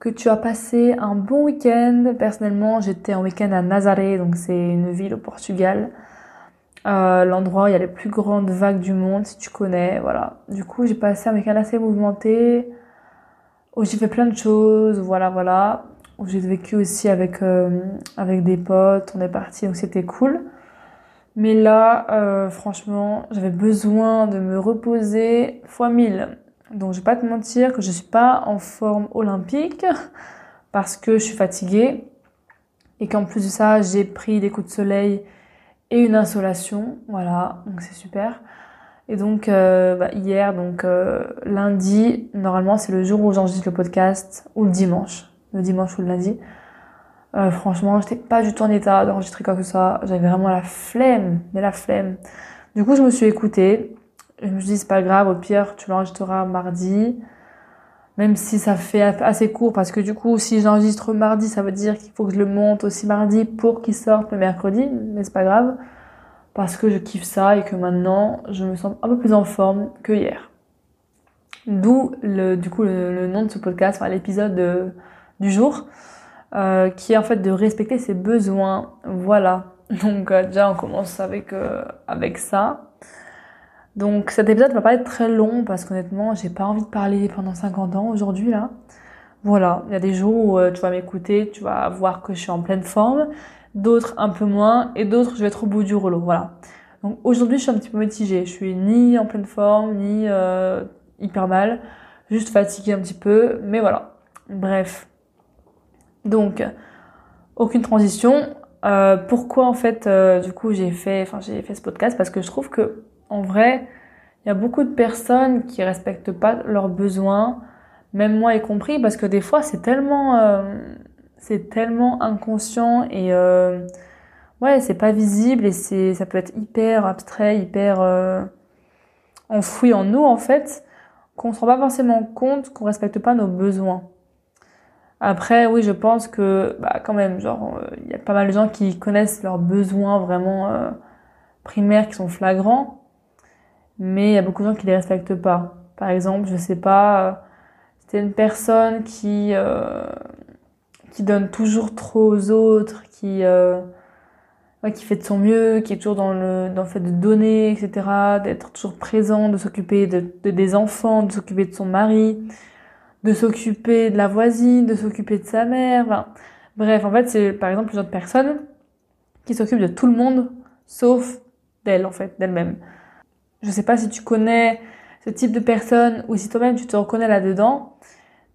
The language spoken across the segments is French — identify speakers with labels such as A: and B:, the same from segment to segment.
A: que tu as passé un bon week-end. Personnellement, j'étais en week-end à Nazaré, donc c'est une ville au Portugal. Euh, l'endroit où il y a les plus grandes vagues du monde, si tu connais, voilà. Du coup, j'ai passé un week-end assez mouvementé, où j'ai fait plein de choses, voilà, voilà. Où j'ai vécu aussi avec, euh, avec des potes, on est parti, donc c'était cool. Mais là, euh, franchement, j'avais besoin de me reposer fois mille. Donc je vais pas te mentir que je suis pas en forme olympique parce que je suis fatiguée et qu'en plus de ça, j'ai pris des coups de soleil et une insolation. Voilà, donc c'est super. Et donc euh, bah, hier, donc euh, lundi, normalement c'est le jour où j'enregistre le podcast ou le dimanche, le dimanche ou le lundi. Euh, franchement, j'étais pas du tout en état d'enregistrer quoi que ça. J'avais vraiment la flemme, mais la flemme. Du coup, je me suis écoutée je me dis, c'est pas grave, au pire, tu l'enregistreras mardi. Même si ça fait assez court, parce que du coup, si j'enregistre mardi, ça veut dire qu'il faut que je le monte aussi mardi pour qu'il sorte le mercredi. Mais c'est pas grave, parce que je kiffe ça et que maintenant, je me sens un peu plus en forme que hier. D'où, le, du coup, le, nom de ce podcast, enfin, l'épisode du jour, euh, qui est en fait de respecter ses besoins. Voilà. Donc, euh, déjà, on commence avec, euh, avec ça. Donc cet épisode va pas être très long parce qu'honnêtement, j'ai pas envie de parler pendant 50 ans aujourd'hui là. Voilà, il y a des jours où euh, tu vas m'écouter, tu vas voir que je suis en pleine forme, d'autres un peu moins et d'autres je vais être au bout du rouleau. Voilà. Donc aujourd'hui, je suis un petit peu mitigée. Je suis ni en pleine forme, ni euh, hyper mal, juste fatiguée un petit peu, mais voilà. Bref. Donc aucune transition. Euh, pourquoi en fait du coup j'ai fait enfin j'ai fait ce podcast? Parce que je trouve que en vrai, il y a beaucoup de personnes qui respectent pas leurs besoins, même moi y compris, parce que des fois c'est tellement, euh, c'est tellement inconscient et euh, ouais, c'est pas visible et c'est, ça peut être hyper abstrait, hyper euh, enfoui en nous en fait, qu'on se rend pas forcément compte qu'on respecte pas nos besoins. Après, oui, je pense que, bah, quand même, genre, il y a pas mal de gens qui connaissent leurs besoins vraiment primaires qui sont flagrants mais il y a beaucoup de gens qui les respectent pas. Par exemple, je sais pas, euh, c'était une personne qui euh, qui donne toujours trop aux autres, qui euh, ouais, qui fait de son mieux, qui est toujours dans le dans le fait de donner, etc., d'être toujours présent, de s'occuper de, de, des enfants, de s'occuper de son mari, de s'occuper de la voisine, de s'occuper de sa mère. bref, en fait, c'est par exemple une autre personne qui s'occupe de tout le monde sauf d'elle en fait, d'elle-même. Je sais pas si tu connais ce type de personne ou si toi-même tu te reconnais là-dedans.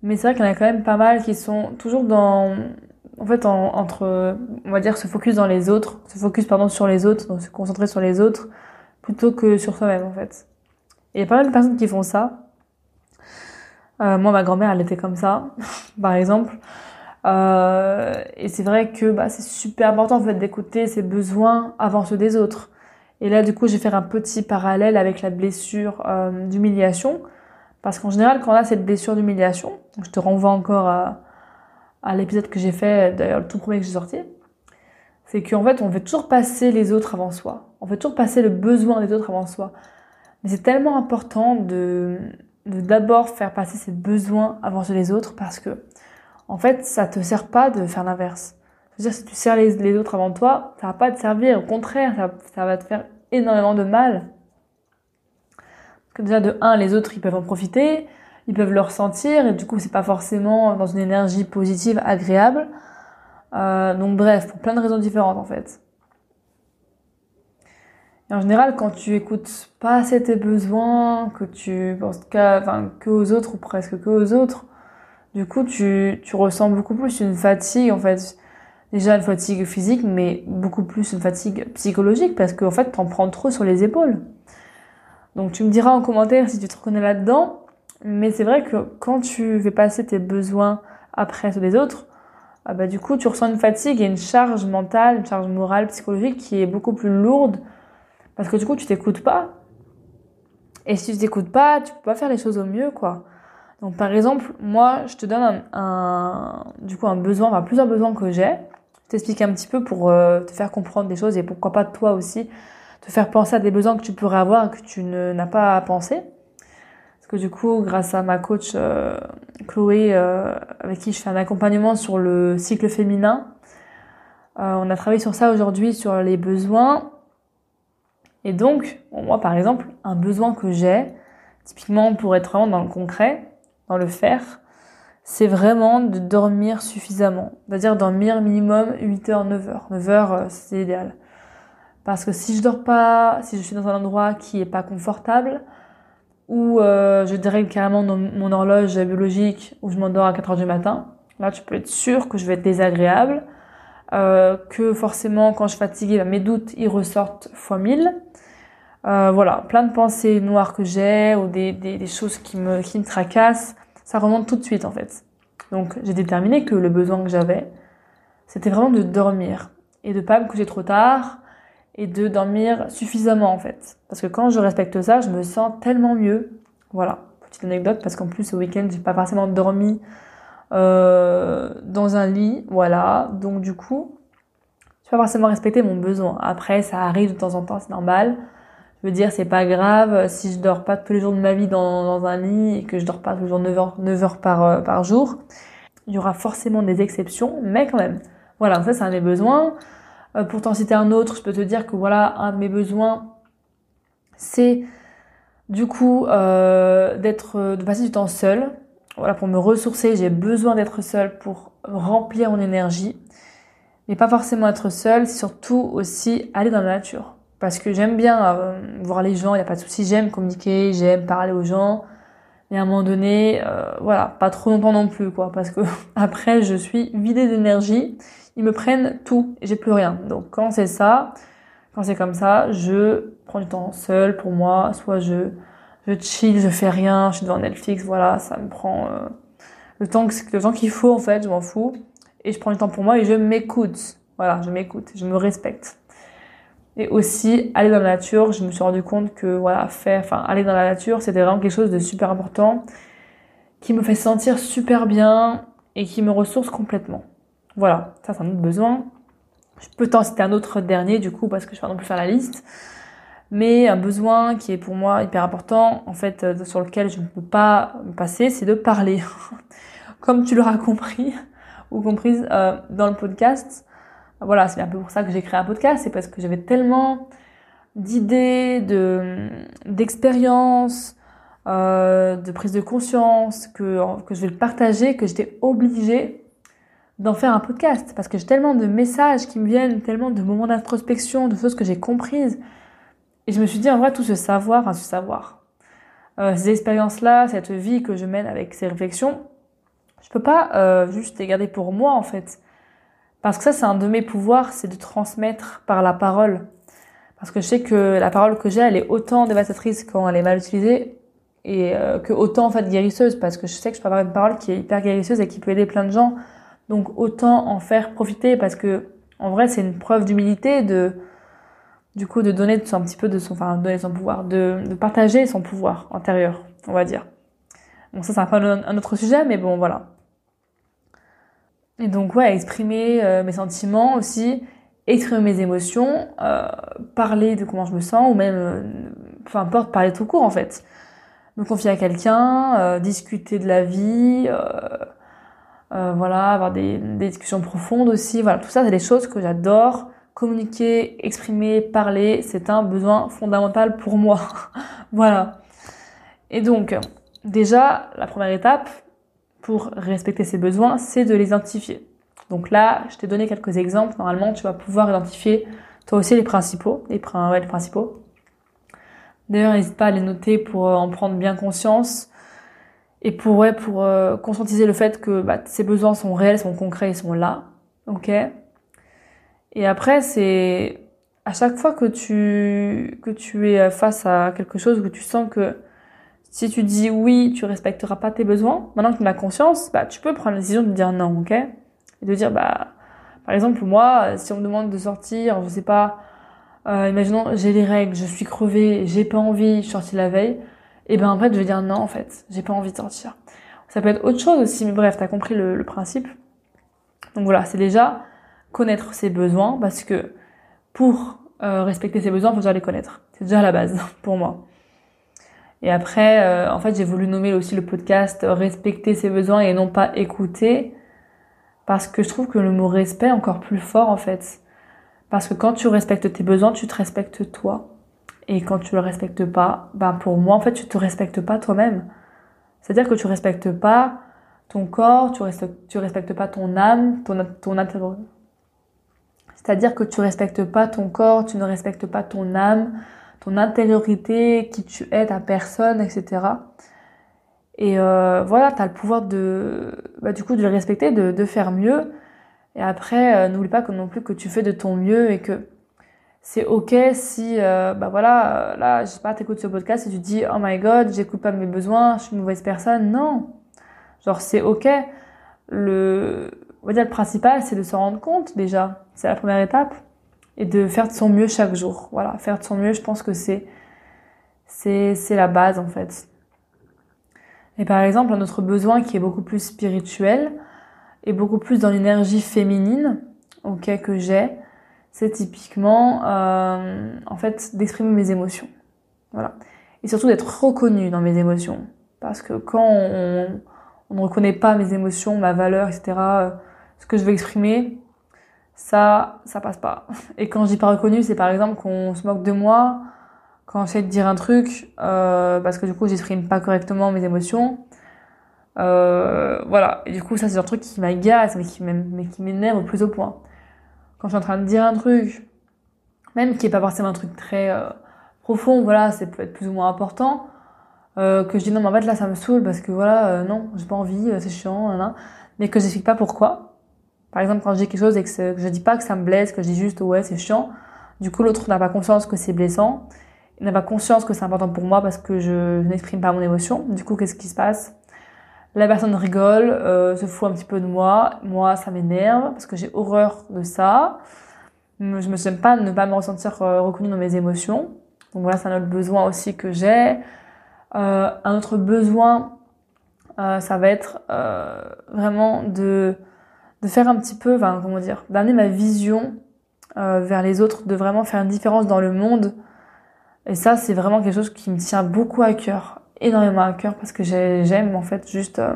A: Mais c'est vrai qu'il y en a quand même pas mal qui sont toujours dans, en fait, entre, on va dire, se focus dans les autres, se focus, pardon, sur les autres, donc se concentrer sur les autres, plutôt que sur soi-même, en fait. Et il y a pas mal de personnes qui font ça. Euh, moi, ma grand-mère, elle était comme ça, par exemple. Euh, et c'est vrai que bah, c'est super important en fait d'écouter ses besoins avant ceux des autres. Et là, du coup, je vais faire un petit parallèle avec la blessure euh, d'humiliation. Parce qu'en général, quand on a cette blessure d'humiliation, je te renvoie encore à, à l'épisode que j'ai fait, d'ailleurs le tout premier que j'ai sorti, c'est qu'en fait, on veut toujours passer les autres avant soi. On veut toujours passer le besoin des autres avant soi. Mais c'est tellement important de d'abord faire passer ses besoins avant ceux des autres parce que, en fait, ça te sert pas de faire l'inverse. C'est-à-dire, si tu sers les, autres avant toi, ça va pas te servir. Au contraire, ça va te faire énormément de mal. Parce que déjà, de un, les autres, ils peuvent en profiter, ils peuvent le ressentir, et du coup, c'est pas forcément dans une énergie positive, agréable. Euh, donc bref, pour plein de raisons différentes en fait. Et en général, quand tu écoutes pas assez tes besoins, que tu penses qu'à, enfin, que aux autres ou presque que aux autres, du coup, tu, tu ressens beaucoup plus une fatigue en fait. Déjà une fatigue physique, mais beaucoup plus une fatigue psychologique parce qu'en fait, t'en prends trop sur les épaules. Donc tu me diras en commentaire si tu te reconnais là-dedans. Mais c'est vrai que quand tu fais passer tes besoins après ceux des autres, ah bah, du coup, tu ressens une fatigue et une charge mentale, une charge morale, psychologique qui est beaucoup plus lourde parce que du coup, tu t'écoutes pas. Et si tu t'écoutes pas, tu peux pas faire les choses au mieux, quoi. Donc, par exemple, moi, je te donne un, du coup, un besoin, enfin, plusieurs besoins que j'ai. Je t'explique un petit peu pour euh, te faire comprendre des choses et pourquoi pas toi aussi te faire penser à des besoins que tu pourrais avoir que tu n'as pas à penser. Parce que du coup, grâce à ma coach euh, Chloé, euh, avec qui je fais un accompagnement sur le cycle féminin, on a travaillé sur ça aujourd'hui, sur les besoins et donc, moi par exemple, un besoin que j'ai, typiquement pour être vraiment dans le concret, dans le faire, c'est vraiment de dormir suffisamment. C'est-à-dire dormir minimum 8 heures, 9 heures. 9 heures, euh, c'est idéal. Parce que si je dors pas, si je suis dans un endroit qui est pas confortable, ou euh, je dérègle carrément mon horloge biologique, où je m'endors à 4 heures du matin, là tu peux être sûr que je vais être désagréable, euh, que forcément quand je suis fatiguée, bah, mes doutes ils ressortent fois 1000 euh, voilà, plein de pensées noires que j'ai ou des, des, des, choses qui me, qui me tracassent, ça remonte tout de suite en fait. Donc j'ai déterminé que le besoin que j'avais, c'était vraiment de dormir et de pas me coucher trop tard et de dormir suffisamment en fait. Parce que quand je respecte ça, je me sens tellement mieux. Voilà, petite anecdote parce qu'en plus ce week-end j'ai pas forcément dormi euh, dans un lit, voilà. Donc du coup, je pas forcément respecter mon besoin. Après, ça arrive de temps en temps, c'est normal. Veux dire, c'est pas grave si je dors pas tous les jours de ma vie dans, dans un lit et que je dors pas toujours 9 heures, 9 heures par, euh, par jour. Il y aura forcément des exceptions, mais quand même. Voilà, ça c'est un de mes besoins. Euh, pour t'en citer un autre, je peux te dire que voilà, un de mes besoins, c'est du coup euh, d'être, de passer du temps seul. Voilà, pour me ressourcer, j'ai besoin d'être seul pour remplir mon énergie. Mais pas forcément être seul, c'est surtout aussi aller dans la nature parce que j'aime bien euh, voir les gens, il n'y a pas de souci, j'aime communiquer, j'aime parler aux gens. Mais à un moment donné, euh, voilà, pas trop longtemps non plus, quoi, parce que après je suis vidée d'énergie, ils me prennent tout, j'ai plus rien. Donc quand c'est ça, quand c'est comme ça, je prends du temps seul pour moi, soit je je chill, je fais rien, je suis devant Netflix, voilà, ça me prend euh, le temps que le temps qu'il faut en fait, je m'en fous, et je prends du temps pour moi et je m'écoute, voilà, je m'écoute, je me respecte. Et aussi, aller dans la nature, je me suis rendu compte que, voilà, faire, enfin, aller dans la nature, c'était vraiment quelque chose de super important, qui me fait sentir super bien et qui me ressource complètement. Voilà, ça c'est un autre besoin. Je peux t'en citer un autre dernier, du coup, parce que je vais pas non plus faire la liste. Mais un besoin qui est pour moi hyper important, en fait, euh, sur lequel je ne peux pas me passer, c'est de parler. Comme tu l'auras compris, ou comprise euh, dans le podcast, voilà, c'est un peu pour ça que j'ai créé un podcast, c'est parce que j'avais tellement d'idées, de d'expériences, euh, de prise de conscience que que je vais le partager, que j'étais obligée d'en faire un podcast parce que j'ai tellement de messages qui me viennent, tellement de moments d'introspection, de choses que j'ai comprises. Et je me suis dit, en vrai, tout ce savoir, enfin, ce savoir, euh, ces expériences-là, cette vie que je mène avec ces réflexions, je peux pas euh, juste les garder pour moi, en fait. Parce que ça, c'est un de mes pouvoirs, c'est de transmettre par la parole. Parce que je sais que la parole que j'ai, elle est autant dévastatrice quand elle est mal utilisée et euh, que autant en fait guérisseuse. Parce que je sais que je peux avoir une parole qui est hyper guérisseuse et qui peut aider plein de gens. Donc autant en faire profiter parce que en vrai, c'est une preuve d'humilité de du coup de donner un petit peu de son, enfin donner son pouvoir, de, de partager son pouvoir intérieur, on va dire. Bon ça c'est un un autre sujet, mais bon voilà. Et donc ouais, exprimer euh, mes sentiments aussi, exprimer mes émotions, euh, parler de comment je me sens, ou même, euh, peu importe, parler tout court en fait. Me confier à quelqu'un, euh, discuter de la vie, voilà, avoir des, des, discussions profondes aussi. Voilà, tout ça c'est des choses que j'adore. Communiquer, exprimer, parler, c'est un besoin fondamental pour moi. voilà. Et donc, déjà, la première étape, pour respecter ses besoins, c'est de les identifier. Donc là, je t'ai donné quelques exemples. Normalement, tu vas pouvoir identifier toi aussi les principaux, les, principaux. D'ailleurs, n'hésite pas à les noter pour euh, en prendre bien conscience et pour ouais, pour euh, conscientiser le fait que bah, ces besoins sont réels, sont concrets, ils sont là. Ok. Et après, c'est à chaque fois que tu que tu es face à quelque chose que tu sens que si tu dis oui, tu respecteras pas tes besoins, maintenant que tu en as conscience, bah tu peux prendre la décision de dire non, ok? Et de dire bah par exemple moi, si on me demande de sortir, je sais pas, euh, imaginons j'ai les règles, je suis crevée, j'ai pas envie, je suis sortie la veille, et ben en fait je vais dire non en fait, j'ai pas envie de sortir. Ça peut être autre chose aussi, mais bref, t'as compris le, le principe. Donc voilà, c'est déjà connaître ses besoins parce que pour euh, respecter ses besoins, faut déjà les connaître. C'est déjà la base pour moi. Et après, euh, en fait, j'ai voulu nommer aussi le podcast respecter ses besoins et non pas écouter parce que je trouve que le mot respect est encore plus fort en fait. Parce que quand tu respectes tes besoins, tu te respectes toi. Et quand tu le respectes pas, ben pour moi en fait, tu te respectes pas toi-même. C'est-à-dire que tu respectes pas ton corps, tu respectes, respectes pas ton âme, ton, ton C'est-à-dire que tu respectes pas ton corps, tu ne respectes pas ton âme, ton intériorité, qui tu es, ta personne, etc. Et euh, voilà, tu as le pouvoir de, bah, du coup, de le respecter, de, faire mieux. Et après, euh, n'oublie pas que non plus que tu fais de ton mieux et que c'est ok si, euh, bah voilà, là, je sais pas, t'écoutes ce podcast et tu dis, oh my god, j'écoute pas mes besoins, je suis une mauvaise personne. Non. Genre, c'est ok. Le, on le principal, c'est de se rendre compte déjà. C'est la première étape. Et de faire de son mieux chaque jour. Voilà, faire de son mieux, je pense que c'est, c'est, c'est la base en fait. Et par exemple, un autre besoin qui est beaucoup plus spirituel et beaucoup plus dans l'énergie féminine, ok, que j'ai, c'est typiquement, euh, en fait, d'exprimer mes émotions. Voilà. Et surtout d'être reconnue dans mes émotions. Parce que quand on, on ne reconnaît pas mes émotions, ma valeur, etc., euh, ce que je veux exprimer, ça, ça passe pas. Et quand je dis pas reconnu, c'est par exemple qu'on se moque de moi quand j'essaie de dire un truc, euh, parce que du coup j'exprime pas correctement mes émotions. Euh, voilà. Et du coup, ça c'est un truc qui m'agace, mais qui m'énerve au plus au point. Quand je suis en train de dire un truc, même qui est pas forcément un truc très euh, profond, voilà, ça peut être plus ou moins important, euh, que je dis non, mais en fait là ça me saoule parce que voilà, euh, non, j'ai pas envie, c'est chiant, nan, mais que j'explique pas pourquoi. Par exemple, quand je dis quelque chose et que, je dis pas que ça me blesse, que je dis juste ouais, c'est chiant, du coup, l'autre n'a pas conscience que c'est blessant. Il n'a pas conscience que c'est important pour moi parce que je, n'exprime pas mon émotion. Du coup, qu'est-ce qui se passe? La personne rigole, euh, se fout un petit peu de moi. Moi, ça m'énerve parce que j'ai horreur de ça. Je me sens pas de ne pas me ressentir euh, reconnue dans mes émotions. Donc voilà, c'est un autre besoin aussi que j'ai. Euh, un autre besoin, euh, ça va être euh, vraiment de de faire un petit peu, enfin, comment dire, d'amener ma vision euh, vers les autres, de vraiment faire une différence dans le monde. Et ça, c'est vraiment quelque chose qui me tient beaucoup à cœur, énormément à cœur, parce que j'aime en fait juste... Euh,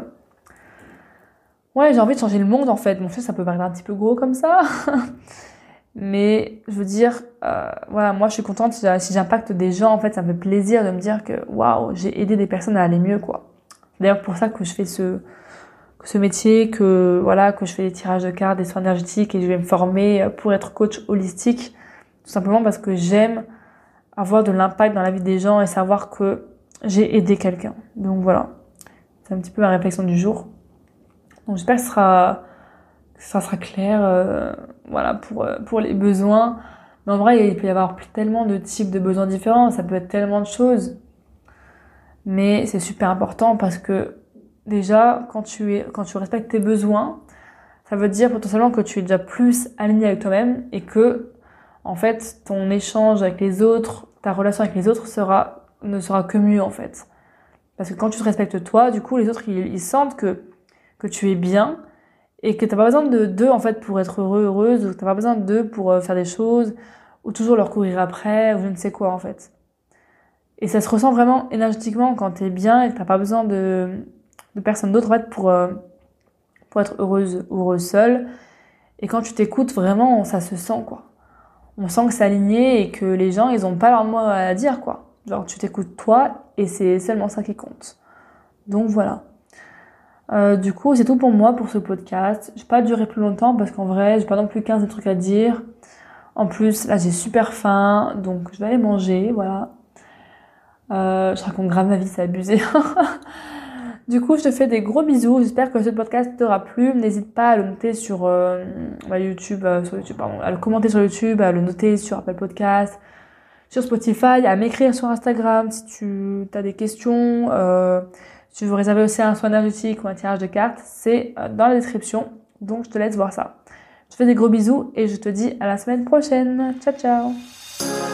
A: ouais, j'ai envie de changer le monde en fait. Bon, ça peut paraître un petit peu gros comme ça. Mais je veux dire, euh, voilà, moi je suis contente si j'impacte des gens, en fait, ça me fait plaisir de me dire que waouh, j'ai aidé des personnes à aller mieux, quoi. D'ailleurs, pour ça que je fais ce, ce métier, que voilà, que je fais des tirages de cartes, des soins énergétiques et je vais me former pour être coach holistique, tout simplement parce que j'aime avoir de l'impact dans la vie des gens et savoir que j'ai aidé quelqu'un. Donc voilà, c'est un petit peu ma réflexion du jour. Donc j'espère que ça sera, ça sera clair, euh, voilà, pour pour les besoins. Mais en vrai, il peut y avoir tellement de types de besoins différents, ça peut être tellement de choses. Mais c'est super important parce que déjà, quand tu, es, quand tu respectes tes besoins, ça veut dire potentiellement que tu es déjà plus aligné avec toi-même et que, en fait, ton échange avec les autres, ta relation avec les autres sera, ne sera que mieux, en fait. Parce que quand tu te respectes toi, du coup, les autres, ils, sentent que, que tu es bien et que t'as pas besoin de d'eux, en fait, pour être heureux, heureuse, ou t'as pas besoin d'eux pour euh, faire des choses, ou toujours leur courir après, ou je ne sais quoi, en fait. Et ça se ressent vraiment énergétiquement quand t'es bien et que t'as pas besoin de, de personne d'autre en euh, pour être heureuse ou heureuse seule. Et quand tu t'écoutes vraiment, ça se sent quoi. On sent que c'est aligné et que les gens ils ont pas leur mot à dire quoi. Genre tu t'écoutes toi et c'est seulement ça qui compte. Donc voilà. Euh, du coup, c'est tout pour moi pour ce podcast. Je vais pas durer plus longtemps parce qu'en vrai, j'ai pas non plus 15 trucs à dire. En plus, là, j'ai super faim, donc je vais aller manger, voilà. Euh, je raconte grave ma vie, c'est abusé. du coup, je te fais des gros bisous. J'espère que ce podcast t'aura plu. N'hésite pas à le noter sur euh, YouTube, euh, sur YouTube, pardon, à le commenter sur YouTube, à le noter sur Apple Podcast, sur Spotify, à m'écrire sur Instagram si tu as des questions. Euh, si tu veux réserver aussi un soin énergétique ou un tirage de cartes, c'est dans la description. Donc, je te laisse voir ça. Je te fais des gros bisous et je te dis à la semaine prochaine. Ciao, ciao